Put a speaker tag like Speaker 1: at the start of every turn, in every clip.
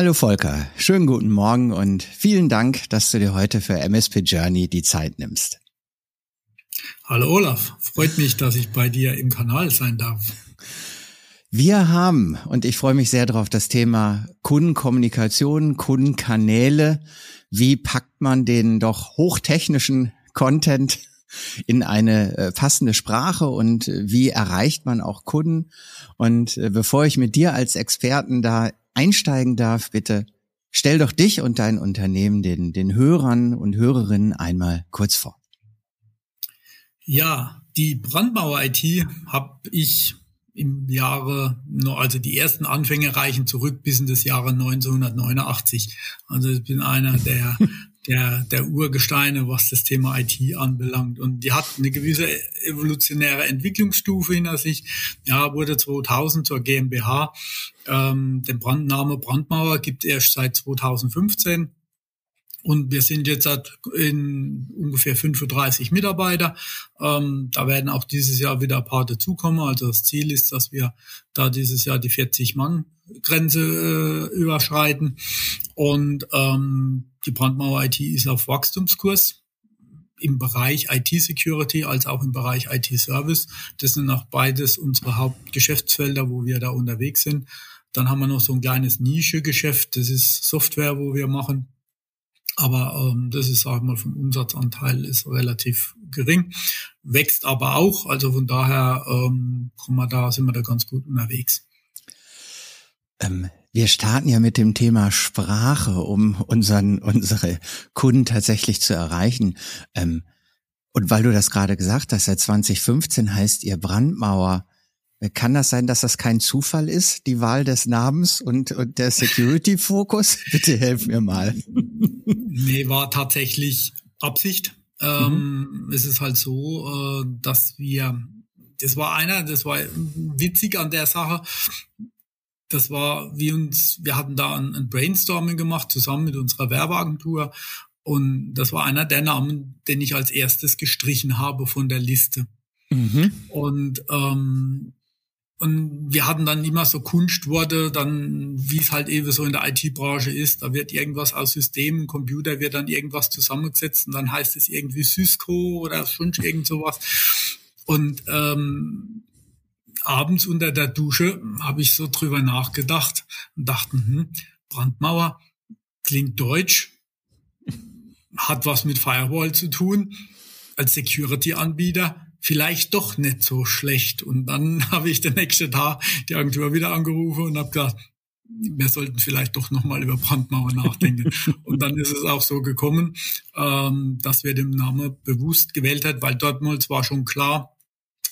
Speaker 1: Hallo Volker, schönen guten Morgen und vielen Dank, dass du dir heute für MSP Journey die Zeit nimmst.
Speaker 2: Hallo Olaf, freut mich, dass ich bei dir im Kanal sein darf.
Speaker 1: Wir haben, und ich freue mich sehr darauf, das Thema Kundenkommunikation, Kundenkanäle. Wie packt man den doch hochtechnischen Content in eine äh, passende Sprache und wie erreicht man auch Kunden? Und äh, bevor ich mit dir als Experten da einsteigen darf, bitte stell doch dich und dein Unternehmen den, den Hörern und Hörerinnen einmal kurz vor.
Speaker 2: Ja, die Brandmauer IT habe ich im Jahre, also die ersten Anfänge reichen zurück bis in das Jahre 1989. Also ich bin einer der, der, der Urgesteine, was das Thema IT anbelangt. Und die hat eine gewisse evolutionäre Entwicklungsstufe hinter sich. Ja, wurde 2000 zur GmbH. Ähm, den Brandname Brandmauer gibt erst seit 2015. Und wir sind jetzt in ungefähr 35 Mitarbeiter. Ähm, da werden auch dieses Jahr wieder ein paar dazukommen. Also das Ziel ist, dass wir da dieses Jahr die 40-Mann-Grenze äh, überschreiten. Und ähm, die Brandmauer IT ist auf Wachstumskurs im Bereich IT-Security als auch im Bereich IT-Service. Das sind auch beides unsere Hauptgeschäftsfelder, wo wir da unterwegs sind. Dann haben wir noch so ein kleines Nische-Geschäft. Das ist Software, wo wir machen aber ähm, das ist, sag ich mal, vom Umsatzanteil ist relativ gering, wächst aber auch. Also von daher ähm, kommen wir da, sind wir da ganz gut unterwegs.
Speaker 1: Ähm, wir starten ja mit dem Thema Sprache, um unseren, unsere Kunden tatsächlich zu erreichen. Ähm, und weil du das gerade gesagt hast, seit 2015 heißt ihr Brandmauer. Kann das sein, dass das kein Zufall ist, die Wahl des Namens und, und der Security-Fokus? Bitte helf mir mal.
Speaker 2: Nee, war tatsächlich Absicht. Ähm, mhm. Es ist halt so, äh, dass wir, das war einer, das war witzig an der Sache. Das war wie uns, wir hatten da ein, ein Brainstorming gemacht, zusammen mit unserer Werbeagentur. Und das war einer der Namen, den ich als erstes gestrichen habe von der Liste. Mhm. Und ähm, und wir hatten dann immer so Kunstworte, dann, wie es halt eben so in der IT-Branche ist, da wird irgendwas aus Systemen, Computer wird dann irgendwas zusammengesetzt und dann heißt es irgendwie Cisco oder schon irgend sowas. Und ähm, abends unter der Dusche habe ich so drüber nachgedacht und dachte, hm, Brandmauer klingt deutsch, hat was mit Firewall zu tun, als Security-Anbieter vielleicht doch nicht so schlecht. Und dann habe ich den nächsten Tag die Agentur wieder angerufen und habe gesagt, wir sollten vielleicht doch nochmal über Brandmauer nachdenken. und dann ist es auch so gekommen, ähm, dass wir den Namen bewusst gewählt hat, weil dort mal zwar schon klar,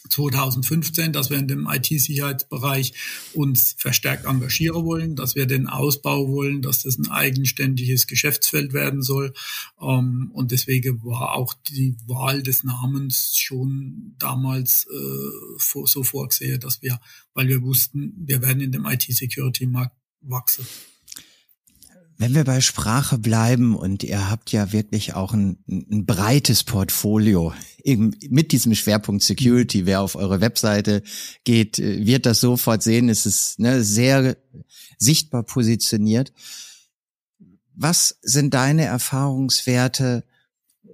Speaker 2: 2015, dass wir in dem IT-Sicherheitsbereich uns verstärkt engagieren wollen, dass wir den Ausbau wollen, dass das ein eigenständiges Geschäftsfeld werden soll. Ähm, und deswegen war auch die Wahl des Namens schon damals äh, so vorgesehen, dass wir, weil wir wussten, wir werden in dem IT-Security-Markt wachsen.
Speaker 1: Wenn wir bei Sprache bleiben und ihr habt ja wirklich auch ein, ein breites Portfolio eben mit diesem Schwerpunkt Security, wer auf eure Webseite geht, wird das sofort sehen. Es ist ne, sehr sichtbar positioniert. Was sind deine Erfahrungswerte,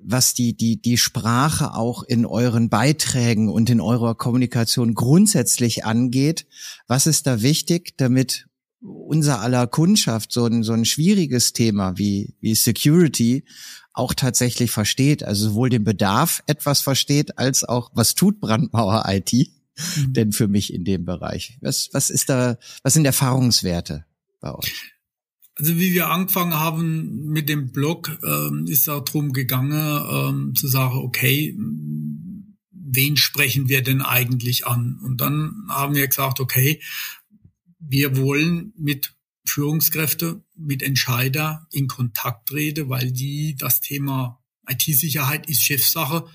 Speaker 1: was die, die, die Sprache auch in euren Beiträgen und in eurer Kommunikation grundsätzlich angeht? Was ist da wichtig, damit unser aller Kundschaft so ein, so ein schwieriges Thema wie, wie Security auch tatsächlich versteht, also sowohl den Bedarf etwas versteht, als auch, was tut Brandmauer IT mhm. denn für mich in dem Bereich? Was, was ist da, was sind Erfahrungswerte bei euch?
Speaker 2: Also wie wir angefangen haben mit dem Blog, ähm, ist auch drum gegangen, ähm, zu sagen, okay, wen sprechen wir denn eigentlich an? Und dann haben wir gesagt, okay, wir wollen mit Führungskräfte, mit Entscheider in Kontakt treten, weil die das Thema IT-Sicherheit ist Chefsache.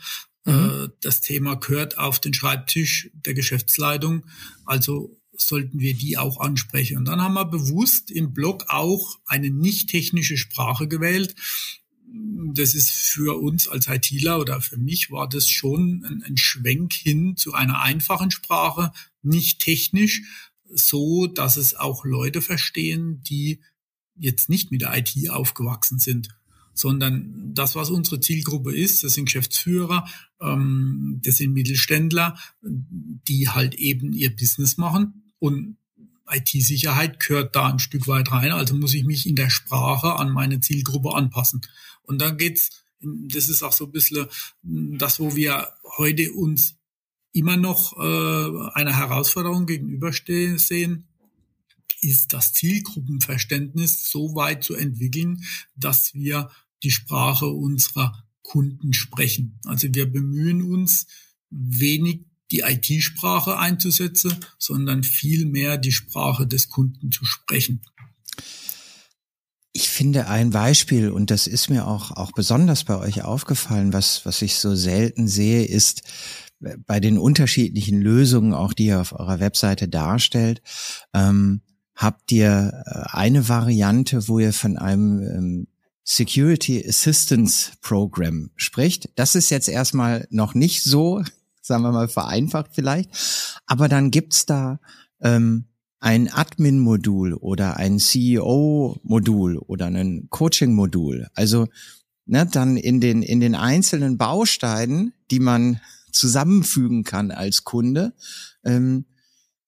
Speaker 2: Mhm. Äh, das Thema gehört auf den Schreibtisch der Geschäftsleitung. Also sollten wir die auch ansprechen. Und dann haben wir bewusst im Blog auch eine nicht technische Sprache gewählt. Das ist für uns als ITler oder für mich war das schon ein, ein Schwenk hin zu einer einfachen Sprache, nicht technisch, so, dass es auch Leute verstehen, die jetzt nicht mit der IT aufgewachsen sind, sondern das, was unsere Zielgruppe ist, das sind Geschäftsführer, ähm, das sind Mittelständler, die halt eben ihr Business machen und IT-Sicherheit gehört da ein Stück weit rein, also muss ich mich in der Sprache an meine Zielgruppe anpassen. Und dann geht's, das ist auch so ein bisschen das, wo wir heute uns immer noch äh, einer Herausforderung gegenüberstehen sehen, ist das Zielgruppenverständnis so weit zu entwickeln, dass wir die Sprache unserer Kunden sprechen. Also wir bemühen uns, wenig die IT-Sprache einzusetzen, sondern vielmehr die Sprache des Kunden zu sprechen.
Speaker 1: Ich finde ein Beispiel, und das ist mir auch, auch besonders bei euch aufgefallen, was, was ich so selten sehe, ist bei den unterschiedlichen Lösungen, auch die ihr auf eurer Webseite darstellt, ähm, habt ihr äh, eine Variante, wo ihr von einem ähm, Security Assistance Program spricht. Das ist jetzt erstmal noch nicht so, sagen wir mal vereinfacht vielleicht, aber dann gibt's da ähm, ein Admin-Modul oder ein CEO-Modul oder ein Coaching-Modul. Also ne, dann in den in den einzelnen Bausteinen, die man zusammenfügen kann als Kunde, ähm,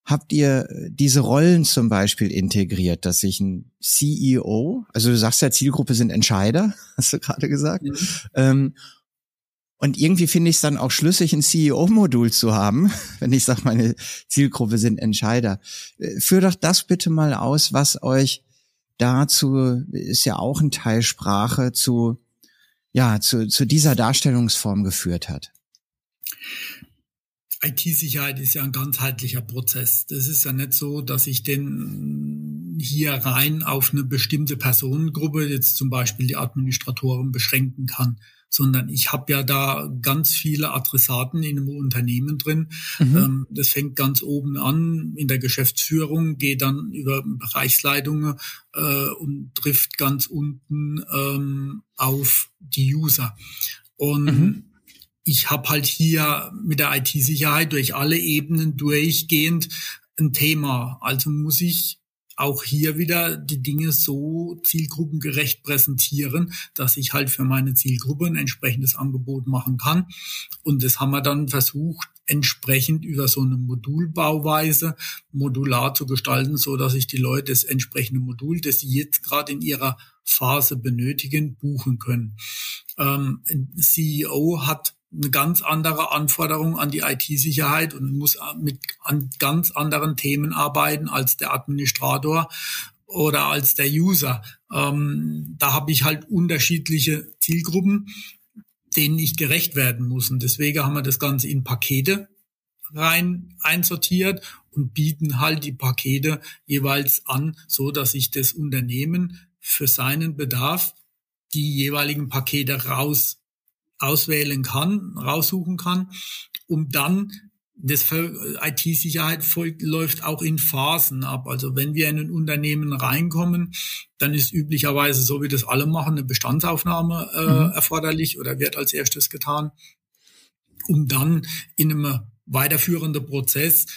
Speaker 1: habt ihr diese Rollen zum Beispiel integriert, dass sich ein CEO, also du sagst ja, Zielgruppe sind Entscheider, hast du gerade gesagt, mhm. ähm, und irgendwie finde ich es dann auch schlüssig, ein CEO-Modul zu haben, wenn ich sage, meine Zielgruppe sind Entscheider. Äh, führ doch das bitte mal aus, was euch dazu, ist ja auch ein Teil Sprache, zu, ja, zu, zu dieser Darstellungsform geführt hat.
Speaker 2: IT-Sicherheit ist ja ein ganzheitlicher Prozess. Das ist ja nicht so, dass ich den hier rein auf eine bestimmte Personengruppe, jetzt zum Beispiel die Administratoren, beschränken kann, sondern ich habe ja da ganz viele Adressaten in einem Unternehmen drin. Mhm. Ähm, das fängt ganz oben an in der Geschäftsführung, geht dann über Bereichsleitungen äh, und trifft ganz unten ähm, auf die User. Und mhm ich habe halt hier mit der IT-Sicherheit durch alle Ebenen durchgehend ein Thema. Also muss ich auch hier wieder die Dinge so zielgruppengerecht präsentieren, dass ich halt für meine Zielgruppe ein entsprechendes Angebot machen kann. Und das haben wir dann versucht, entsprechend über so eine Modulbauweise modular zu gestalten, so dass ich die Leute das entsprechende Modul, das sie jetzt gerade in ihrer Phase benötigen, buchen können. Ähm, CEO hat eine ganz andere Anforderung an die IT-Sicherheit und muss mit an ganz anderen Themen arbeiten als der Administrator oder als der User. Ähm, da habe ich halt unterschiedliche Zielgruppen, denen ich gerecht werden muss. Und deswegen haben wir das Ganze in Pakete rein einsortiert und bieten halt die Pakete jeweils an, so dass ich das Unternehmen für seinen Bedarf die jeweiligen Pakete raus auswählen kann, raussuchen kann, um dann das IT-Sicherheit läuft auch in Phasen ab. Also wenn wir in ein Unternehmen reinkommen, dann ist üblicherweise, so wie das alle machen, eine Bestandsaufnahme äh, mhm. erforderlich oder wird als erstes getan, um dann in einem weiterführenden Prozess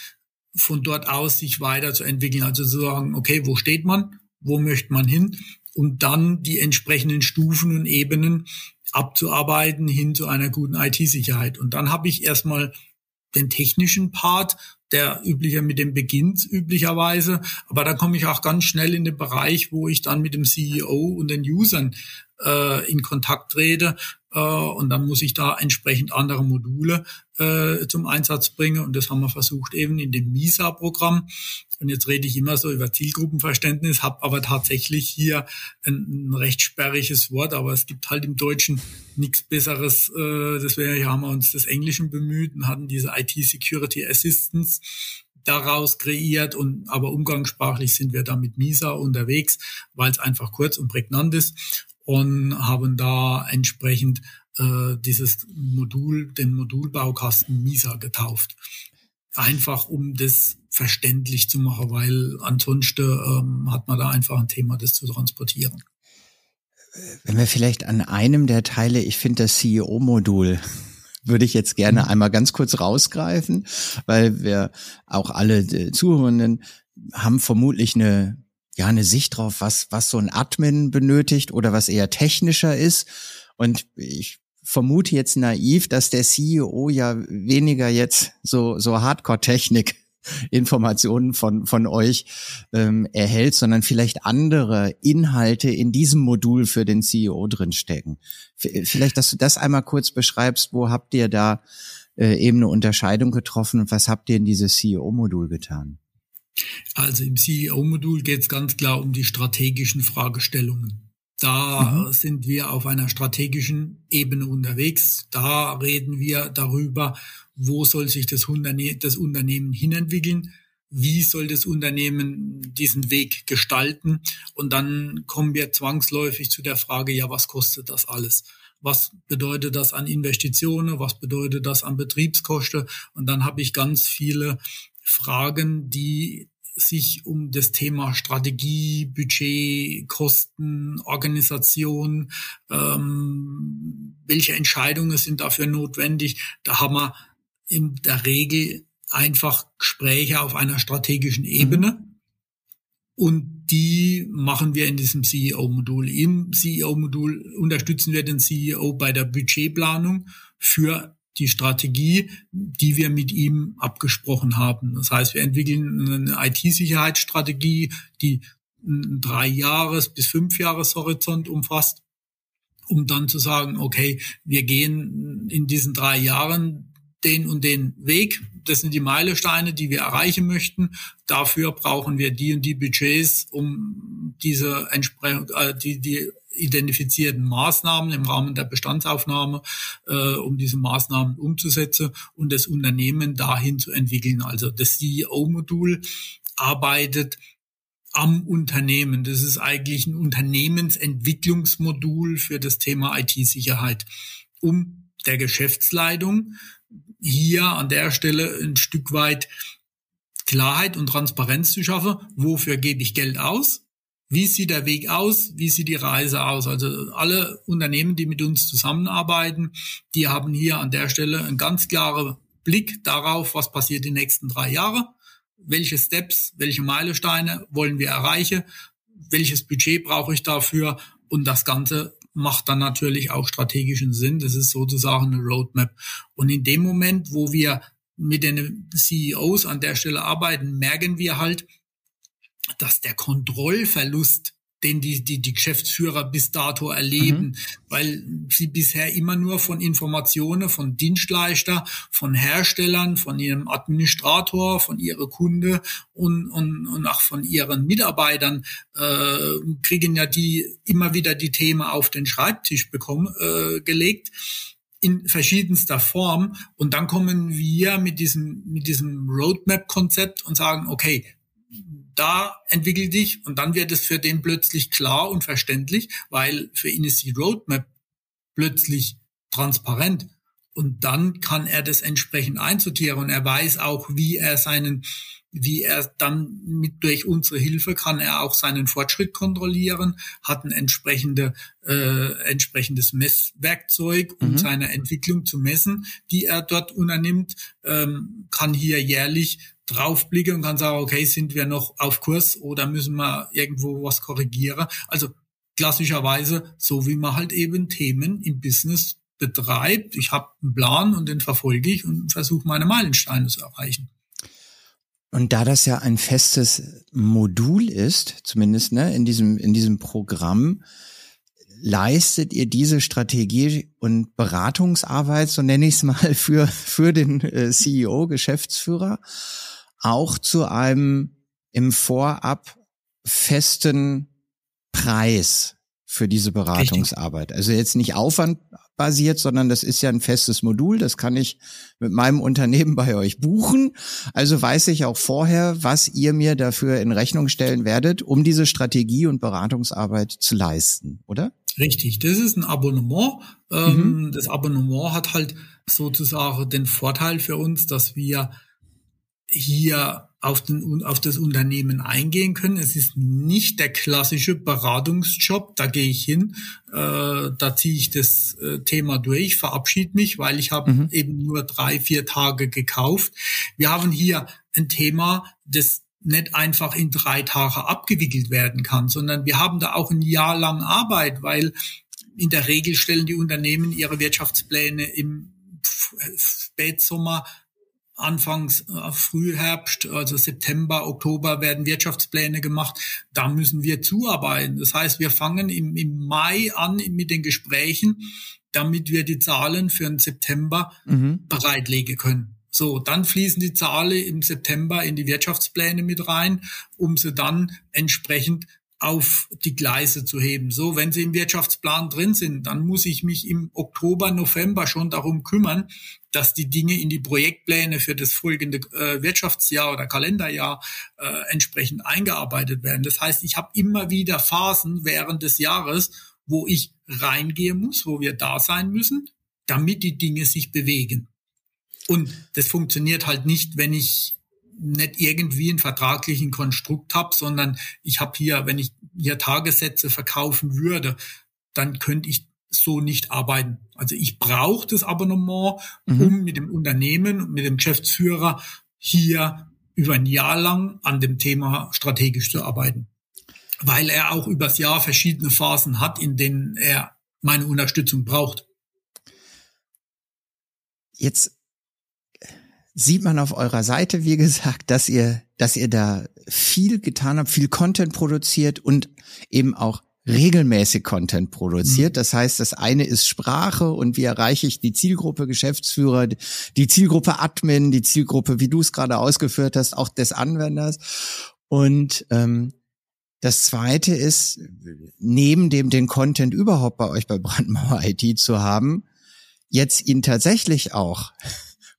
Speaker 2: von dort aus sich weiterzuentwickeln. Also zu sagen, okay, wo steht man? Wo möchte man hin? Und dann die entsprechenden Stufen und Ebenen abzuarbeiten hin zu einer guten IT-Sicherheit. Und dann habe ich erstmal den technischen Part, der üblicher mit dem beginnt üblicherweise. Aber da komme ich auch ganz schnell in den Bereich, wo ich dann mit dem CEO und den Usern äh, in Kontakt trete und dann muss ich da entsprechend andere Module äh, zum Einsatz bringen. Und das haben wir versucht eben in dem MISA-Programm. Und jetzt rede ich immer so über Zielgruppenverständnis, habe aber tatsächlich hier ein, ein, recht sperriges Wort, aber es gibt halt im Deutschen nichts Besseres. Äh, deswegen haben wir uns des Englischen bemüht und hatten diese IT Security Assistance daraus kreiert und aber umgangssprachlich sind wir da mit MISA unterwegs, weil es einfach kurz und prägnant ist und haben da entsprechend äh, dieses Modul, den Modulbaukasten MISA getauft. Einfach um das verständlich zu machen, weil ansonsten ähm, hat man da einfach ein Thema, das zu transportieren.
Speaker 1: Wenn wir vielleicht an einem der Teile, ich finde das CEO-Modul, würde ich jetzt gerne mhm. einmal ganz kurz rausgreifen, weil wir auch alle äh, Zuhörenden haben vermutlich eine ja eine Sicht drauf, was was so ein Admin benötigt oder was eher technischer ist. Und ich vermute jetzt naiv, dass der CEO ja weniger jetzt so so Hardcore-Technik Informationen von, von euch ähm, erhält, sondern vielleicht andere Inhalte in diesem Modul für den CEO drinstecken. Vielleicht, dass du das einmal kurz beschreibst, wo habt ihr da äh, eben eine Unterscheidung getroffen und was habt ihr in dieses CEO-Modul getan?
Speaker 2: Also im CEO-Modul geht es ganz klar um die strategischen Fragestellungen. Da mhm. sind wir auf einer strategischen Ebene unterwegs. Da reden wir darüber, wo soll sich das, Unterne das Unternehmen hinentwickeln, wie soll das Unternehmen diesen Weg gestalten. Und dann kommen wir zwangsläufig zu der Frage, ja, was kostet das alles? Was bedeutet das an Investitionen? Was bedeutet das an Betriebskosten? Und dann habe ich ganz viele Fragen, die sich um das Thema Strategie, Budget, Kosten, Organisation, ähm, welche Entscheidungen sind dafür notwendig. Da haben wir in der Regel einfach Gespräche auf einer strategischen Ebene. Mhm. Und die machen wir in diesem CEO-Modul. Im CEO-Modul unterstützen wir den CEO bei der Budgetplanung für die Strategie, die wir mit ihm abgesprochen haben. Das heißt, wir entwickeln eine IT-Sicherheitsstrategie, die einen drei Jahres bis fünf Jahres Horizont umfasst, um dann zu sagen, okay, wir gehen in diesen drei Jahren den und den Weg. Das sind die Meilensteine, die wir erreichen möchten. Dafür brauchen wir die und die Budgets, um diese entsprechend, äh, die, die identifizierten Maßnahmen im Rahmen der Bestandsaufnahme, äh, um diese Maßnahmen umzusetzen und das Unternehmen dahin zu entwickeln. Also das CEO-Modul arbeitet am Unternehmen. Das ist eigentlich ein Unternehmensentwicklungsmodul für das Thema IT-Sicherheit, um der Geschäftsleitung hier an der Stelle ein Stück weit Klarheit und Transparenz zu schaffen. Wofür gebe ich Geld aus? Wie sieht der Weg aus? Wie sieht die Reise aus? Also alle Unternehmen, die mit uns zusammenarbeiten, die haben hier an der Stelle einen ganz klaren Blick darauf, was passiert die nächsten drei Jahre. Welche Steps, welche Meilensteine wollen wir erreichen? Welches Budget brauche ich dafür? Und das Ganze macht dann natürlich auch strategischen Sinn. Das ist sozusagen eine Roadmap. Und in dem Moment, wo wir mit den CEOs an der Stelle arbeiten, merken wir halt, dass der Kontrollverlust den die, die, die Geschäftsführer bis dato erleben, mhm. weil sie bisher immer nur von Informationen von Dienstleister, von Herstellern, von ihrem Administrator, von ihrer Kunde und, und, und auch von ihren Mitarbeitern äh, kriegen ja die immer wieder die Themen auf den Schreibtisch bekommen, äh, gelegt in verschiedenster Form. Und dann kommen wir mit diesem, mit diesem Roadmap-Konzept und sagen, okay, da entwickelt dich und dann wird es für den plötzlich klar und verständlich, weil für ihn ist die Roadmap plötzlich transparent. Und dann kann er das entsprechend einsortieren und er weiß auch, wie er seinen, wie er dann mit durch unsere Hilfe kann er auch seinen Fortschritt kontrollieren, hat ein entsprechende, äh, entsprechendes Messwerkzeug, um mhm. seine Entwicklung zu messen, die er dort unternimmt, ähm, kann hier jährlich draufblicke und kann sagen, okay, sind wir noch auf Kurs oder müssen wir irgendwo was korrigieren? Also klassischerweise, so wie man halt eben Themen im Business betreibt. Ich habe einen Plan und den verfolge ich und versuche meine Meilensteine zu erreichen.
Speaker 1: Und da das ja ein festes Modul ist, zumindest ne, in diesem in diesem Programm, leistet ihr diese Strategie und Beratungsarbeit, so nenne ich es mal, für für den äh, CEO, Geschäftsführer auch zu einem im Vorab festen Preis für diese Beratungsarbeit. Also jetzt nicht aufwandbasiert, sondern das ist ja ein festes Modul. Das kann ich mit meinem Unternehmen bei euch buchen. Also weiß ich auch vorher, was ihr mir dafür in Rechnung stellen werdet, um diese Strategie und Beratungsarbeit zu leisten, oder?
Speaker 2: Richtig, das ist ein Abonnement. Ähm, mhm. Das Abonnement hat halt sozusagen den Vorteil für uns, dass wir hier auf, den, auf das Unternehmen eingehen können. Es ist nicht der klassische Beratungsjob. Da gehe ich hin, äh, da ziehe ich das äh, Thema durch, verabschiede mich, weil ich habe mhm. eben nur drei, vier Tage gekauft. Wir haben hier ein Thema, das nicht einfach in drei Tage abgewickelt werden kann, sondern wir haben da auch ein Jahr lang Arbeit, weil in der Regel stellen die Unternehmen ihre Wirtschaftspläne im Spätsommer Anfangs äh, Frühherbst, also September, Oktober werden Wirtschaftspläne gemacht. Da müssen wir zuarbeiten. Das heißt, wir fangen im, im Mai an mit den Gesprächen, damit wir die Zahlen für den September mhm. bereitlegen können. So, dann fließen die Zahlen im September in die Wirtschaftspläne mit rein, um sie dann entsprechend auf die Gleise zu heben. So, wenn sie im Wirtschaftsplan drin sind, dann muss ich mich im Oktober, November schon darum kümmern, dass die Dinge in die Projektpläne für das folgende äh, Wirtschaftsjahr oder Kalenderjahr äh, entsprechend eingearbeitet werden. Das heißt, ich habe immer wieder Phasen während des Jahres, wo ich reingehen muss, wo wir da sein müssen, damit die Dinge sich bewegen. Und das funktioniert halt nicht, wenn ich nicht irgendwie einen vertraglichen Konstrukt habe, sondern ich habe hier, wenn ich hier Tagessätze verkaufen würde, dann könnte ich so nicht arbeiten. Also ich brauche das Abonnement, mhm. um mit dem Unternehmen und mit dem Geschäftsführer hier über ein Jahr lang an dem Thema strategisch zu arbeiten. Weil er auch übers Jahr verschiedene Phasen hat, in denen er meine Unterstützung braucht.
Speaker 1: Jetzt sieht man auf eurer Seite, wie gesagt, dass ihr, dass ihr da viel getan habt, viel Content produziert und eben auch regelmäßig Content produziert. Mhm. Das heißt, das eine ist Sprache und wie erreiche ich die Zielgruppe Geschäftsführer, die Zielgruppe Admin, die Zielgruppe, wie du es gerade ausgeführt hast, auch des Anwenders. Und ähm, das zweite ist, neben dem den Content überhaupt bei euch bei Brandmauer IT zu haben, jetzt ihn tatsächlich auch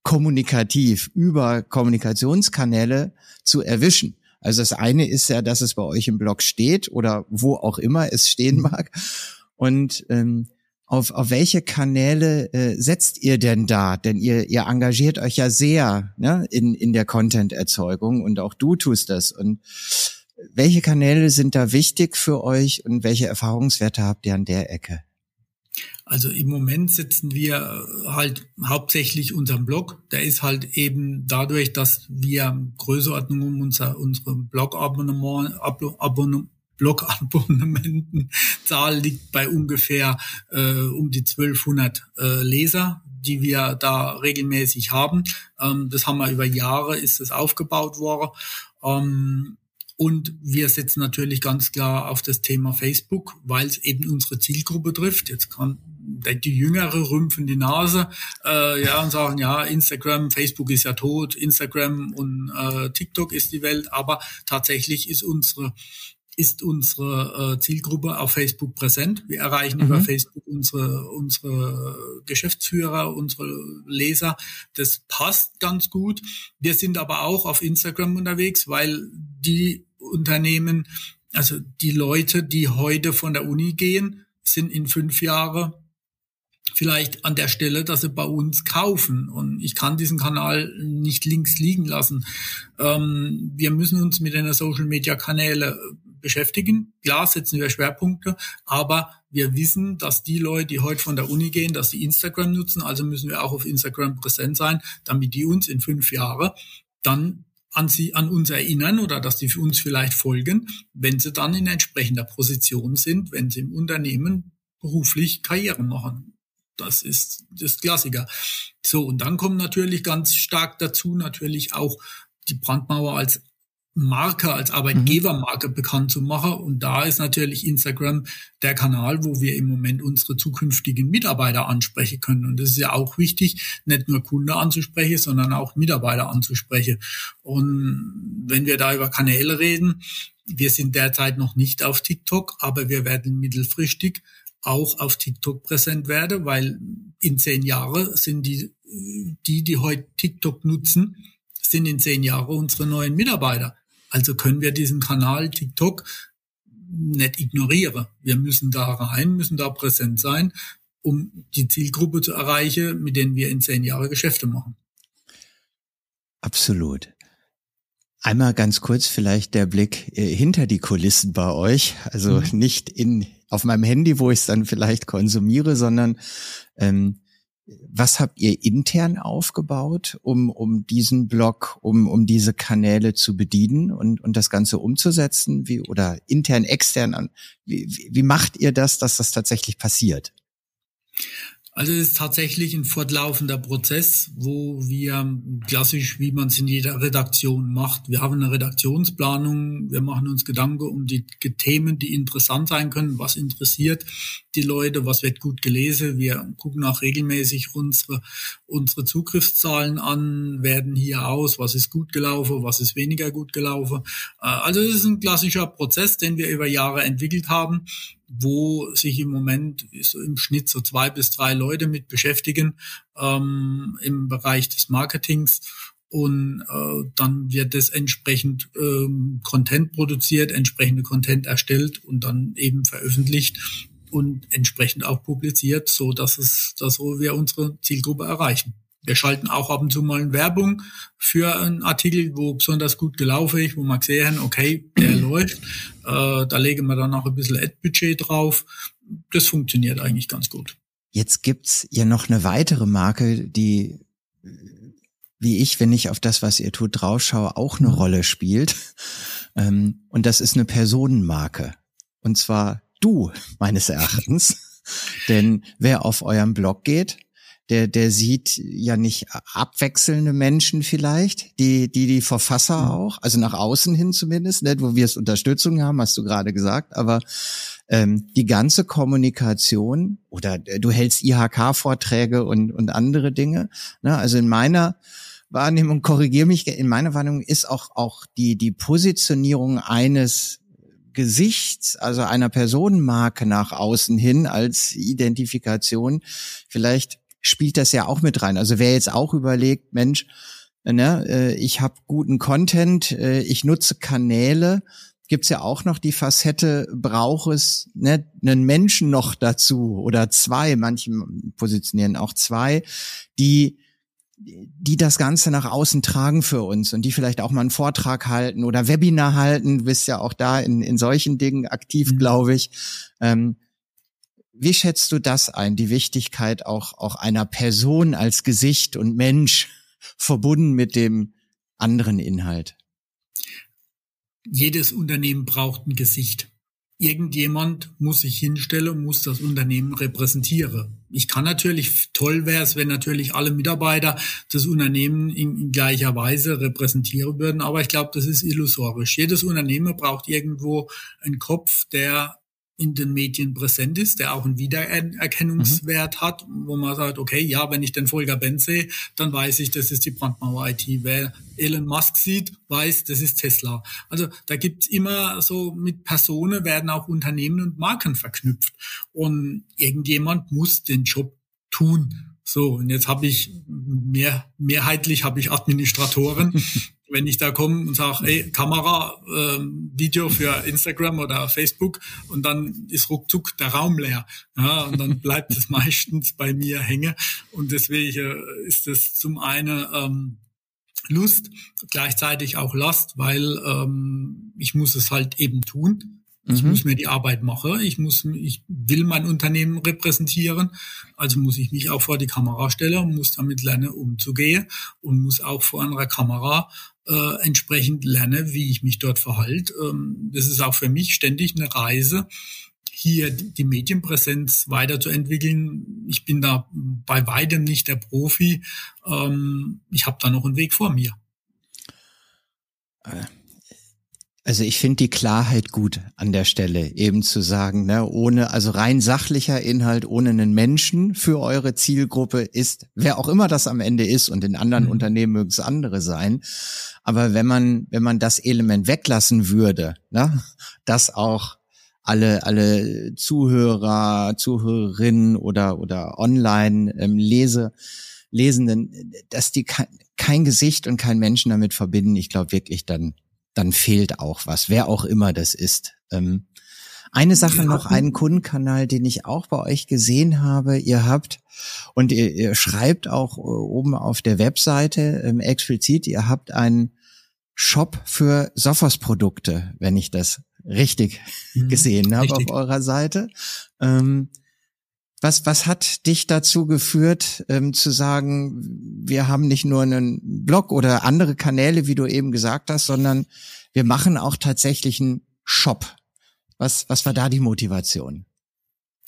Speaker 1: kommunikativ über Kommunikationskanäle zu erwischen. Also das eine ist ja, dass es bei euch im Blog steht oder wo auch immer es stehen mag. Und ähm, auf, auf welche Kanäle äh, setzt ihr denn da? Denn ihr, ihr engagiert euch ja sehr ne, in, in der Content-Erzeugung und auch du tust das. Und welche Kanäle sind da wichtig für euch und welche Erfahrungswerte habt ihr an der Ecke?
Speaker 2: Also im Moment setzen wir äh, halt hauptsächlich unseren Blog. Der ist halt eben dadurch, dass wir Größeordnung um unser, unsere Blog-Abonnement, Abonnement, Blog-Abonnementenzahl liegt bei ungefähr äh, um die 1200 äh, Leser, die wir da regelmäßig haben. Ähm, das haben wir über Jahre, ist das aufgebaut worden. Ähm, und wir setzen natürlich ganz klar auf das Thema Facebook, weil es eben unsere Zielgruppe trifft. Jetzt kann die Jüngere rümpfen die Nase äh, ja und sagen, ja, Instagram, Facebook ist ja tot, Instagram und äh, TikTok ist die Welt, aber tatsächlich ist unsere ist unsere äh, Zielgruppe auf Facebook präsent. Wir erreichen mhm. über Facebook unsere, unsere Geschäftsführer, unsere Leser. Das passt ganz gut. Wir sind aber auch auf Instagram unterwegs, weil die Unternehmen, also die Leute, die heute von der Uni gehen, sind in fünf Jahren vielleicht an der Stelle, dass sie bei uns kaufen. Und ich kann diesen Kanal nicht links liegen lassen. Ähm, wir müssen uns mit den Social-Media-Kanäle beschäftigen. Klar setzen wir Schwerpunkte, aber wir wissen, dass die Leute, die heute von der Uni gehen, dass sie Instagram nutzen, also müssen wir auch auf Instagram präsent sein, damit die uns in fünf Jahren dann an sie, an uns erinnern oder dass für uns vielleicht folgen, wenn sie dann in entsprechender Position sind, wenn sie im Unternehmen beruflich Karriere machen. Das ist das Klassiker. So, und dann kommt natürlich ganz stark dazu natürlich auch die Brandmauer als Marke, als Arbeitgebermarke mhm. bekannt zu machen. Und da ist natürlich Instagram der Kanal, wo wir im Moment unsere zukünftigen Mitarbeiter ansprechen können. Und das ist ja auch wichtig, nicht nur Kunde anzusprechen, sondern auch Mitarbeiter anzusprechen. Und wenn wir da über Kanäle reden, wir sind derzeit noch nicht auf TikTok, aber wir werden mittelfristig auch auf TikTok präsent werden, weil in zehn Jahren sind die, die, die heute TikTok nutzen, sind in zehn Jahren unsere neuen Mitarbeiter. Also können wir diesen Kanal TikTok nicht ignorieren. Wir müssen da rein, müssen da präsent sein, um die Zielgruppe zu erreichen, mit denen wir in zehn Jahren Geschäfte machen.
Speaker 1: Absolut. Einmal ganz kurz vielleicht der Blick äh, hinter die Kulissen bei euch. Also mhm. nicht in auf meinem Handy, wo ich es dann vielleicht konsumiere, sondern ähm, was habt ihr intern aufgebaut, um, um diesen Blog, um, um diese Kanäle zu bedienen und, und das Ganze umzusetzen? Wie, oder intern, extern? Wie, wie, wie macht ihr das, dass das tatsächlich passiert?
Speaker 2: Also es ist tatsächlich ein fortlaufender Prozess, wo wir klassisch, wie man es in jeder Redaktion macht, wir haben eine Redaktionsplanung, wir machen uns Gedanken um die Themen, die interessant sein können, was interessiert die Leute, was wird gut gelesen. Wir gucken auch regelmäßig unsere, unsere Zugriffszahlen an, werden hier aus, was ist gut gelaufen, was ist weniger gut gelaufen. Äh, also es ist ein klassischer Prozess, den wir über Jahre entwickelt haben wo sich im Moment so im Schnitt so zwei bis drei Leute mit beschäftigen ähm, im Bereich des Marketings. Und äh, dann wird es entsprechend ähm, Content produziert, entsprechende Content erstellt und dann eben veröffentlicht und entsprechend auch publiziert, so dass es, dass wir unsere Zielgruppe erreichen. Wir schalten auch ab und zu mal Werbung für einen Artikel, wo besonders gut gelaufen ist, wo man gesehen, okay, der läuft. Äh, da legen wir dann auch ein bisschen Ad-Budget drauf. Das funktioniert eigentlich ganz gut.
Speaker 1: Jetzt gibt's ja noch eine weitere Marke, die wie ich, wenn ich auf das, was ihr tut, draufschaue, auch eine mhm. Rolle spielt. Ähm, und das ist eine Personenmarke. Und zwar du, meines Erachtens. Denn wer auf eurem Blog geht, der, der sieht ja nicht abwechselnde Menschen vielleicht, die, die, die Verfasser mhm. auch, also nach außen hin zumindest, nicht, wo wir es Unterstützung haben, hast du gerade gesagt, aber ähm, die ganze Kommunikation oder du hältst IHK-Vorträge und, und andere Dinge. Ne? Also in meiner Wahrnehmung, korrigiere mich, in meiner Wahrnehmung ist auch, auch die, die Positionierung eines Gesichts, also einer Personenmarke nach außen hin als Identifikation vielleicht spielt das ja auch mit rein. Also wer jetzt auch überlegt, Mensch, ne, äh, ich habe guten Content, äh, ich nutze Kanäle, gibt's ja auch noch die Facette, braucht es ne, einen Menschen noch dazu oder zwei, manche positionieren auch zwei, die die das Ganze nach außen tragen für uns und die vielleicht auch mal einen Vortrag halten oder Webinar halten. Du bist ja auch da in, in solchen Dingen aktiv, mhm. glaube ich. Ähm, wie schätzt du das ein, die Wichtigkeit auch, auch einer Person als Gesicht und Mensch verbunden mit dem anderen Inhalt?
Speaker 2: Jedes Unternehmen braucht ein Gesicht. Irgendjemand muss sich hinstellen, muss das Unternehmen repräsentieren. Ich kann natürlich, toll wäre es, wenn natürlich alle Mitarbeiter das Unternehmen in, in gleicher Weise repräsentieren würden, aber ich glaube, das ist illusorisch. Jedes Unternehmen braucht irgendwo einen Kopf, der in den Medien präsent ist, der auch einen Wiedererkennungswert mhm. hat, wo man sagt, okay, ja, wenn ich den Volker Benz sehe, dann weiß ich, das ist die Brandmauer IT. Wer Elon Musk sieht, weiß, das ist Tesla. Also da gibt's immer so, mit Personen werden auch Unternehmen und Marken verknüpft. Und irgendjemand muss den Job tun. So, und jetzt habe ich mehr, mehrheitlich habe ich Administratoren, wenn ich da komme und sage, ey, Kamera, äh, Video für Instagram oder Facebook und dann ist ruckzuck der Raum leer. Ja, und dann bleibt es meistens bei mir hängen. Und deswegen äh, ist es zum einen ähm, Lust, gleichzeitig auch Last, weil ähm, ich muss es halt eben tun. Ich mhm. muss mir die Arbeit machen. Ich muss, ich will mein Unternehmen repräsentieren. Also muss ich mich auch vor die Kamera stellen, muss damit lernen, umzugehen und muss auch vor einer Kamera äh, entsprechend lerne, wie ich mich dort verhalte. Ähm, das ist auch für mich ständig eine Reise, hier die Medienpräsenz weiterzuentwickeln. Ich bin da bei weitem nicht der Profi. Ähm, ich habe da noch einen Weg vor mir.
Speaker 1: Also ich finde die Klarheit gut an der Stelle, eben zu sagen, ne, ohne, also rein sachlicher Inhalt, ohne einen Menschen für eure Zielgruppe ist, wer auch immer das am Ende ist, und in anderen mhm. Unternehmen mögen es andere sein. Aber wenn man, wenn man das Element weglassen würde, ne, dass auch alle, alle Zuhörer, Zuhörerinnen oder, oder online ähm, Lese, Lesenden, dass die kein, kein Gesicht und kein Menschen damit verbinden, ich glaube wirklich, dann dann fehlt auch was, wer auch immer das ist. Ähm, eine Sache noch, einen Kundenkanal, den ich auch bei euch gesehen habe. Ihr habt, und ihr, ihr schreibt auch äh, oben auf der Webseite ähm, explizit, ihr habt einen Shop für Sophos-Produkte, wenn ich das richtig mhm, gesehen habe richtig. auf eurer Seite. Ähm, Was, was hat dich dazu geführt, ähm, zu sagen, wir haben nicht nur einen Blog oder andere Kanäle, wie du eben gesagt hast, sondern wir machen auch tatsächlich einen Shop. Was, was war da die Motivation?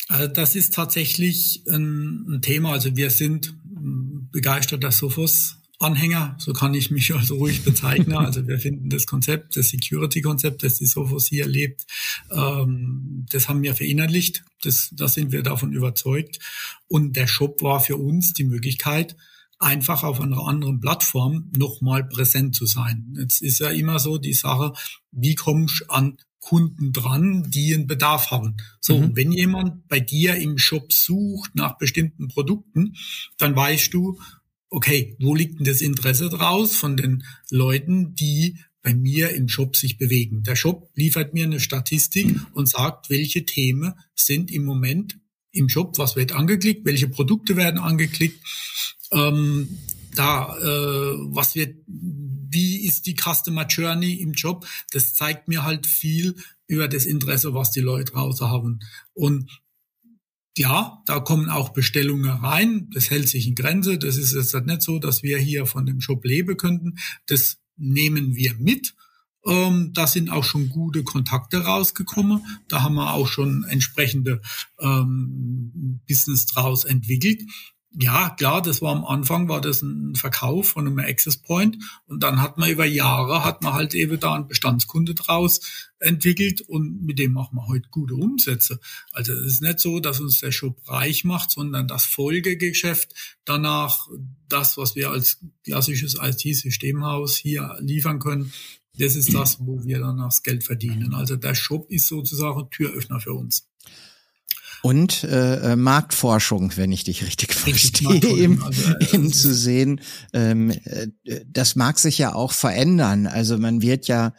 Speaker 2: Also das ist tatsächlich ein, ein Thema. Also wir sind begeisterter Sophos Anhänger, so kann ich mich also ruhig bezeichnen. Also wir finden das Konzept, das Security-Konzept, das die Sophos hier lebt, ähm, das haben wir verinnerlicht. Das, da sind wir davon überzeugt. Und der Shop war für uns die Möglichkeit, einfach auf einer anderen Plattform nochmal präsent zu sein. Jetzt ist ja immer so die Sache, wie kommst du an Kunden dran, die einen Bedarf haben. So, mhm. wenn jemand bei dir im Shop sucht nach bestimmten Produkten, dann weißt du, okay, wo liegt denn das Interesse draus von den Leuten, die bei mir im Shop sich bewegen. Der Shop liefert mir eine Statistik und sagt, welche Themen sind im Moment im Shop, was wird angeklickt, welche Produkte werden angeklickt, ähm, da, äh, was wird, wie ist die Customer Journey im Job? Das zeigt mir halt viel über das Interesse, was die Leute draußen haben. Und ja, da kommen auch Bestellungen rein. Das hält sich in Grenze. Das ist jetzt nicht so, dass wir hier von dem Shop leben könnten. Das nehmen wir mit. Ähm, da sind auch schon gute Kontakte rausgekommen. Da haben wir auch schon entsprechende ähm, Business draus entwickelt ja, klar, das war am Anfang, war das ein Verkauf von einem Access Point und dann hat man über Jahre, hat man halt eben da einen Bestandskunde draus entwickelt und mit dem machen wir heute gute Umsätze. Also es ist nicht so, dass uns der Shop reich macht, sondern das Folgegeschäft danach, das, was wir als klassisches IT-Systemhaus hier liefern können, das ist das, wo wir dann das Geld verdienen. Also der Shop ist sozusagen Türöffner für uns.
Speaker 1: Und äh, äh, Marktforschung, wenn ich dich richtig verstehe, eben, also, äh, eben zu sehen, ähm, äh, das mag sich ja auch verändern. Also man wird ja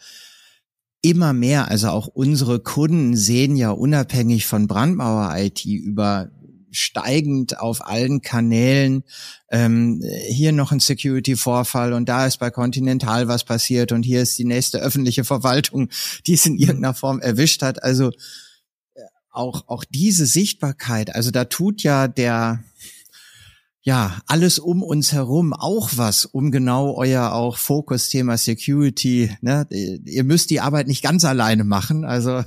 Speaker 1: immer mehr, also auch unsere Kunden sehen ja unabhängig von Brandmauer IT über steigend auf allen Kanälen ähm, hier noch ein Security-Vorfall und da ist bei Continental was passiert und hier ist die nächste öffentliche Verwaltung, die es in irgendeiner Form erwischt hat. Also auch, auch diese Sichtbarkeit, also da tut ja der, ja, alles um uns herum auch was, um genau euer auch Fokusthema Security, ne? Ihr müsst die Arbeit nicht ganz alleine machen, also,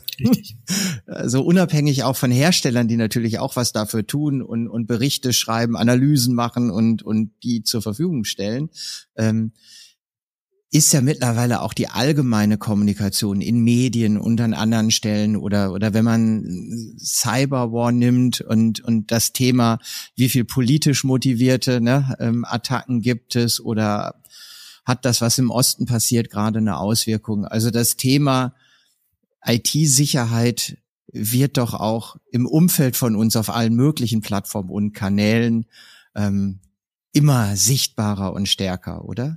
Speaker 1: also unabhängig auch von Herstellern, die natürlich auch was dafür tun und, und Berichte schreiben, Analysen machen und, und die zur Verfügung stellen. Ähm, ist ja mittlerweile auch die allgemeine Kommunikation in Medien und an anderen Stellen oder, oder wenn man Cyberwar nimmt und, und das Thema, wie viel politisch motivierte ne, ähm, Attacken gibt es oder hat das, was im Osten passiert, gerade eine Auswirkung? Also das Thema IT-Sicherheit wird doch auch im Umfeld von uns auf allen möglichen Plattformen und Kanälen ähm, immer sichtbarer und stärker, oder?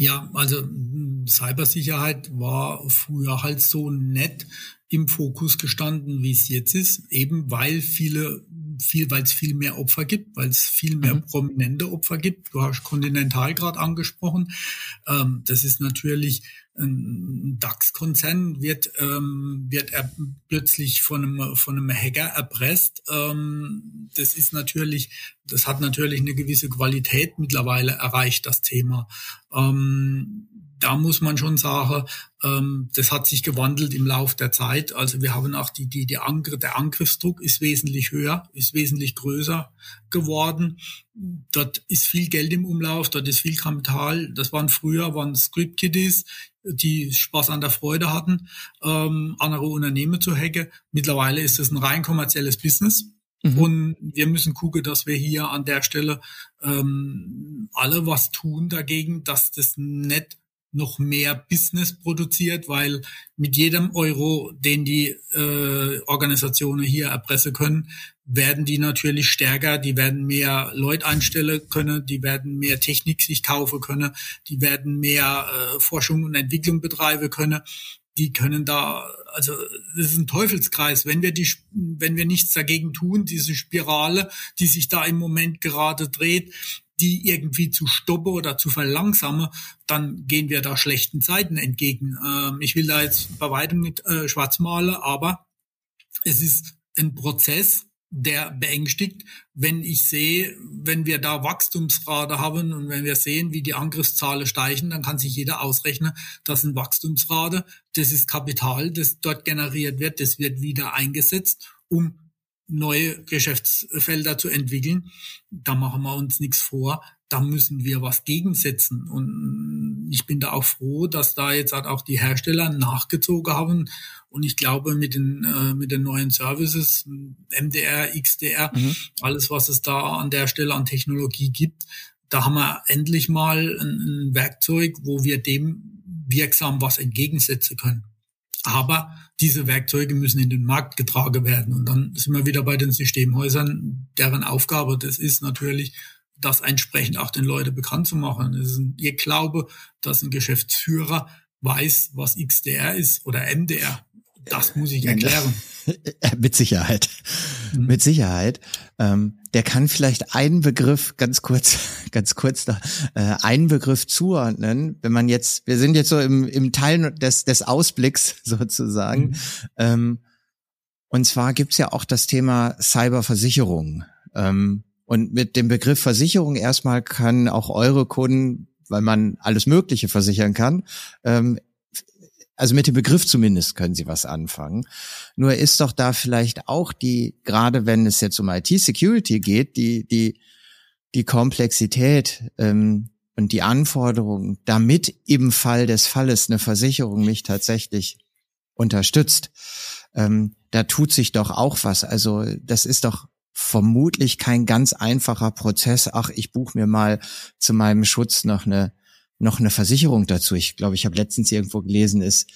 Speaker 2: Ja, also hm, Cybersicherheit war früher halt so nett im Fokus gestanden, wie es jetzt ist, eben weil viele, viel, weil es viel mehr Opfer gibt, weil es viel mehr mhm. prominente Opfer gibt. Du hast Continental gerade angesprochen. Ähm, das ist natürlich ein DAX-Konzern wird, ähm, wird er plötzlich von einem, von einem Hacker erpresst. Ähm, das ist natürlich, das hat natürlich eine gewisse Qualität mittlerweile erreicht, das Thema. Ähm, da muss man schon sagen, ähm, das hat sich gewandelt im Lauf der Zeit. Also wir haben auch die, die, die Angr der Angriffsdruck ist wesentlich höher, ist wesentlich größer geworden. Dort ist viel Geld im Umlauf, dort ist viel Kapital. Das waren früher waren Script-Kiddies, die Spaß an der Freude hatten, ähm, andere Unternehmen zu hacken. Mittlerweile ist es ein rein kommerzielles Business. Mhm. Und wir müssen gucken, dass wir hier an der Stelle ähm, alle was tun dagegen, dass das nicht noch mehr Business produziert, weil mit jedem Euro, den die äh, Organisationen hier erpressen können, werden die natürlich stärker, die werden mehr Leute einstellen können, die werden mehr Technik sich kaufen können, die werden mehr äh, Forschung und Entwicklung betreiben können. Die können da, also das ist ein Teufelskreis. Wenn wir die, wenn wir nichts dagegen tun, diese Spirale, die sich da im Moment gerade dreht, die irgendwie zu stoppen oder zu verlangsamen, dann gehen wir da schlechten Zeiten entgegen. Ähm, ich will da jetzt bei weitem mit äh, schwarz malen, aber es ist ein Prozess, der beängstigt, wenn ich sehe, wenn wir da Wachstumsrate haben und wenn wir sehen, wie die Angriffszahlen steigen, dann kann sich jeder ausrechnen, dass ein Wachstumsrate, das ist Kapital, das dort generiert wird, das wird wieder eingesetzt, um neue Geschäftsfelder zu entwickeln. Da machen wir uns nichts vor. Da müssen wir was gegensetzen. Und ich bin da auch froh, dass da jetzt halt auch die Hersteller nachgezogen haben. Und ich glaube, mit den, äh, mit den neuen Services, MDR, XDR, mhm. alles, was es da an der Stelle an Technologie gibt, da haben wir endlich mal ein, ein Werkzeug, wo wir dem wirksam was entgegensetzen können. Aber diese Werkzeuge müssen in den Markt getragen werden. Und dann sind wir wieder bei den Systemhäusern, deren Aufgabe das ist natürlich, das entsprechend auch den Leuten bekannt zu machen. Es ist ihr Glaube, dass ein Geschäftsführer weiß, was XDR ist oder MDR. Das muss ich erklären.
Speaker 1: Mit Sicherheit. Mhm. Mit Sicherheit. Ähm, der kann vielleicht einen Begriff ganz kurz, ganz kurz noch, äh, einen Begriff zuordnen. Wenn man jetzt, wir sind jetzt so im, im Teil des, des Ausblicks sozusagen. Mhm. Ähm, und zwar gibt's ja auch das Thema Cyberversicherung. Ähm, und mit dem Begriff Versicherung erstmal kann auch eure Kunden, weil man alles Mögliche versichern kann, ähm, also mit dem Begriff zumindest können Sie was anfangen. Nur ist doch da vielleicht auch die, gerade wenn es jetzt um IT-Security geht, die, die, die Komplexität ähm, und die Anforderungen, damit im Fall des Falles eine Versicherung mich tatsächlich unterstützt. Ähm, da tut sich doch auch was. Also das ist doch vermutlich kein ganz einfacher Prozess. Ach, ich buche mir mal zu meinem Schutz noch eine noch eine Versicherung dazu. Ich glaube, ich habe letztens irgendwo gelesen, es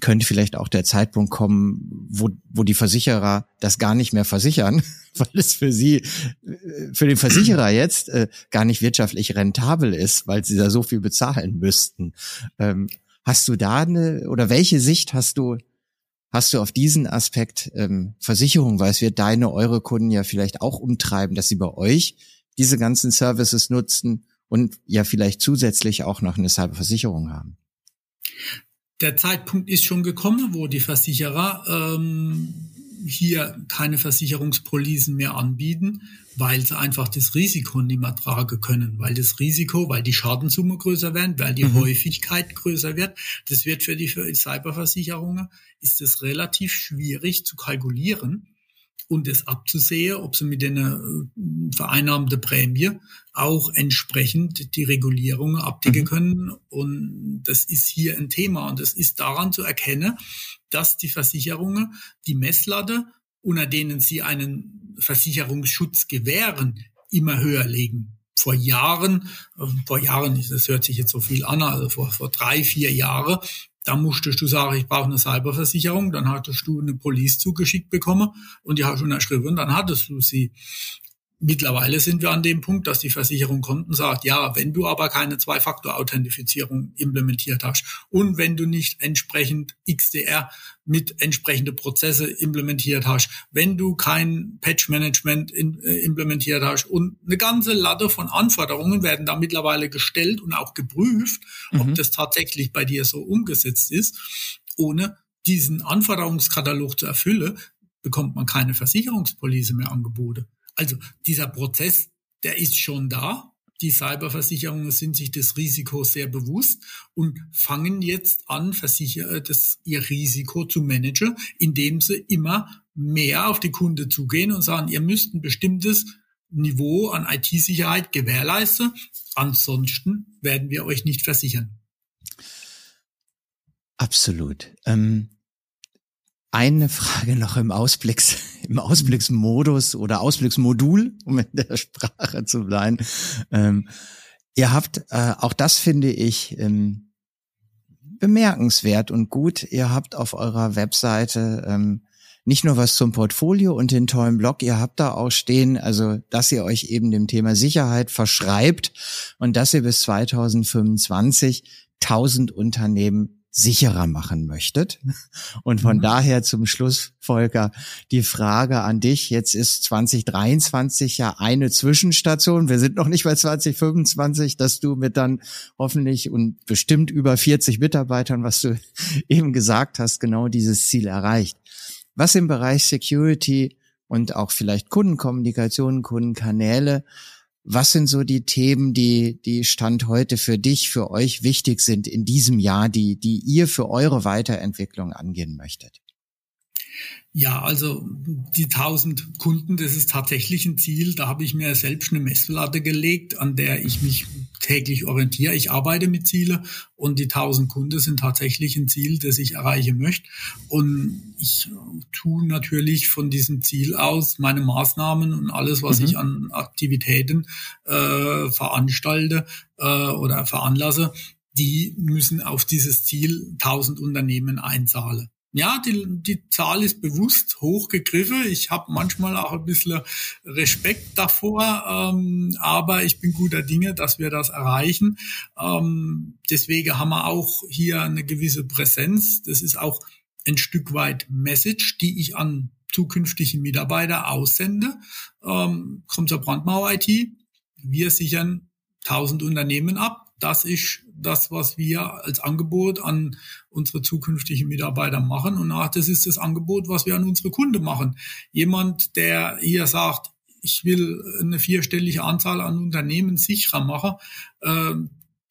Speaker 1: könnte vielleicht auch der Zeitpunkt kommen, wo, wo die Versicherer das gar nicht mehr versichern, weil es für sie, äh, für den Versicherer jetzt äh, gar nicht wirtschaftlich rentabel ist, weil sie da so viel bezahlen müssten. Ähm, hast du da eine, oder welche Sicht hast du, hast du auf diesen Aspekt ähm, Versicherung, weil es wird deine, eure Kunden ja vielleicht auch umtreiben, dass sie bei euch diese ganzen Services nutzen und ja vielleicht zusätzlich auch noch eine Cyberversicherung haben.
Speaker 2: Der Zeitpunkt ist schon gekommen, wo die Versicherer ähm, hier keine Versicherungspolisen mehr anbieten, weil sie einfach das Risiko nicht mehr tragen können, weil das Risiko, weil die Schadensumme größer werden, weil die mhm. Häufigkeit größer wird. Das wird für die Cyberversicherungen ist es relativ schwierig zu kalkulieren und es abzusehen, ob sie mit einer äh, vereinnahmten Prämie auch entsprechend die Regulierung abdecken mhm. können. Und das ist hier ein Thema. Und das ist daran zu erkennen, dass die Versicherungen die Messlatte, unter denen sie einen Versicherungsschutz gewähren, immer höher legen vor Jahren, äh, vor Jahren, das hört sich jetzt so viel an, also vor, vor drei, vier Jahren, da musstest du sagen, ich brauche eine Cyberversicherung, dann hattest du eine Police zugeschickt bekommen und die hast du unterschrieben, dann hattest du sie. Mittlerweile sind wir an dem Punkt, dass die Versicherung kommt und sagt, ja, wenn du aber keine Zwei-Faktor-Authentifizierung implementiert hast und wenn du nicht entsprechend XDR mit entsprechende Prozesse implementiert hast, wenn du kein Patch-Management äh, implementiert hast und eine ganze Latte von Anforderungen werden da mittlerweile gestellt und auch geprüft, mhm. ob das tatsächlich bei dir so umgesetzt ist, ohne diesen Anforderungskatalog zu erfüllen, bekommt man keine Versicherungspolice mehr angeboten. Also dieser Prozess, der ist schon da. Die Cyberversicherungen sind sich des Risikos sehr bewusst und fangen jetzt an, äh, das, ihr Risiko zu managen, indem sie immer mehr auf die Kunde zugehen und sagen, ihr müsst ein bestimmtes Niveau an IT-Sicherheit gewährleisten. Ansonsten werden wir euch nicht versichern.
Speaker 1: Absolut. Ähm, eine Frage noch im Ausblicks, im Ausblicksmodus oder Ausblicksmodul, um in der Sprache zu bleiben. Ähm, ihr habt, äh, auch das finde ich ähm, bemerkenswert und gut. Ihr habt auf eurer Webseite ähm, nicht nur was zum Portfolio und den tollen Blog, ihr habt da auch stehen, also dass ihr euch eben dem Thema Sicherheit verschreibt und dass ihr bis 2025 1000 Unternehmen sicherer machen möchtet. Und von mhm. daher zum Schluss, Volker, die Frage an dich. Jetzt ist 2023 ja eine Zwischenstation. Wir sind noch nicht bei 2025, dass du mit dann hoffentlich und bestimmt über 40 Mitarbeitern, was du eben gesagt hast, genau dieses Ziel erreicht. Was im Bereich Security und auch vielleicht Kundenkommunikation, Kundenkanäle. Was sind so die Themen, die, die Stand heute für dich, für euch wichtig sind in diesem Jahr, die, die ihr für eure Weiterentwicklung angehen möchtet?
Speaker 2: Ja, also die 1000 Kunden, das ist tatsächlich ein Ziel. Da habe ich mir selbst eine Messlatte gelegt, an der ich mich täglich orientiere. Ich arbeite mit Ziele und die 1000 Kunden sind tatsächlich ein Ziel, das ich erreichen möchte. Und ich tue natürlich von diesem Ziel aus meine Maßnahmen und alles, was mhm. ich an Aktivitäten äh, veranstalte äh, oder veranlasse, die müssen auf dieses Ziel 1000 Unternehmen einzahlen. Ja, die, die Zahl ist bewusst hochgegriffen. Ich habe manchmal auch ein bisschen Respekt davor, ähm, aber ich bin guter Dinge, dass wir das erreichen. Ähm, deswegen haben wir auch hier eine gewisse Präsenz. Das ist auch ein Stück weit Message, die ich an zukünftige Mitarbeiter aussende. Ähm, kommt zur Brandmauer IT. Wir sichern 1000 Unternehmen ab. Das ist das, was wir als Angebot an unsere zukünftigen Mitarbeiter machen. Und auch das ist das Angebot, was wir an unsere Kunden machen. Jemand, der hier sagt, ich will eine vierstellige Anzahl an Unternehmen sicherer machen, äh,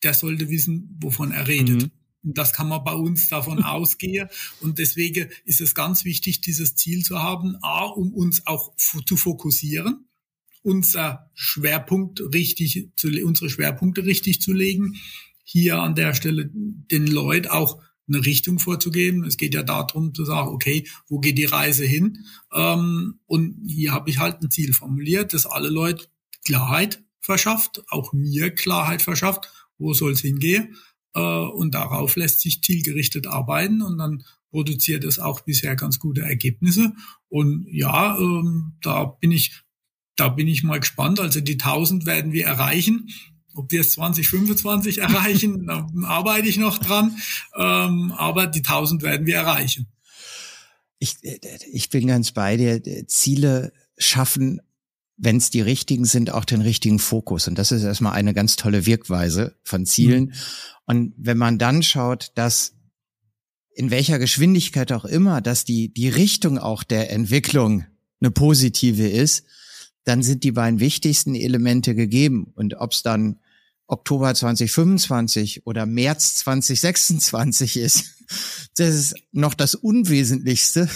Speaker 2: der sollte wissen, wovon er redet. Mhm. Das kann man bei uns davon ausgehen. Und deswegen ist es ganz wichtig, dieses Ziel zu haben, A, um uns auch zu fokussieren, unser Schwerpunkt richtig zu, unsere Schwerpunkte richtig zu legen hier an der Stelle den Leuten auch eine Richtung vorzugeben. Es geht ja darum zu sagen, okay, wo geht die Reise hin? Ähm, und hier habe ich halt ein Ziel formuliert, das alle Leute Klarheit verschafft, auch mir Klarheit verschafft, wo soll es hingehen? Äh, und darauf lässt sich zielgerichtet arbeiten und dann produziert es auch bisher ganz gute Ergebnisse. Und ja, ähm, da bin ich, da bin ich mal gespannt. Also die 1000 werden wir erreichen. Ob wir es 2025 erreichen, da arbeite ich noch dran. Ähm, aber die 1000 werden wir erreichen.
Speaker 1: Ich, ich bin ganz bei dir. Ziele schaffen, wenn es die richtigen sind, auch den richtigen Fokus. Und das ist erstmal eine ganz tolle Wirkweise von Zielen. Mhm. Und wenn man dann schaut, dass in welcher Geschwindigkeit auch immer, dass die, die Richtung auch der Entwicklung eine positive ist, dann sind die beiden wichtigsten Elemente gegeben. Und ob es dann Oktober 2025 oder März 2026 ist, das ist noch das Unwesentlichste,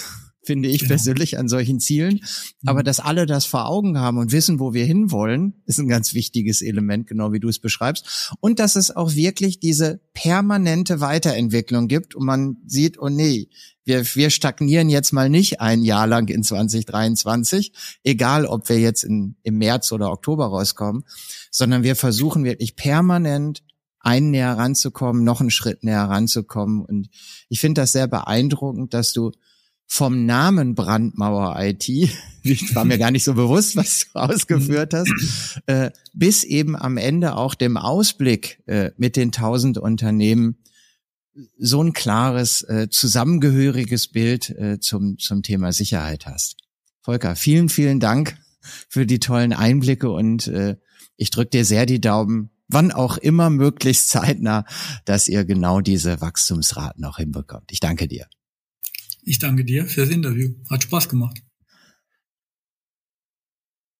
Speaker 1: finde ich genau. persönlich an solchen Zielen. Aber mhm. dass alle das vor Augen haben und wissen, wo wir hinwollen, ist ein ganz wichtiges Element, genau wie du es beschreibst. Und dass es auch wirklich diese permanente Weiterentwicklung gibt und man sieht, oh nee, wir, wir stagnieren jetzt mal nicht ein Jahr lang in 2023, egal ob wir jetzt in, im März oder Oktober rauskommen, sondern wir versuchen wirklich permanent einen näher ranzukommen, noch einen Schritt näher ranzukommen. Und ich finde das sehr beeindruckend, dass du vom Namen Brandmauer IT, ich war mir gar nicht so bewusst, was du ausgeführt hast, äh, bis eben am Ende auch dem Ausblick äh, mit den tausend Unternehmen so ein klares, äh, zusammengehöriges Bild äh, zum, zum Thema Sicherheit hast. Volker, vielen, vielen Dank für die tollen Einblicke und äh, ich drücke dir sehr die Daumen, wann auch immer möglichst zeitnah, dass ihr genau diese Wachstumsraten auch hinbekommt. Ich danke dir.
Speaker 2: Ich danke dir fürs Interview. Hat Spaß gemacht.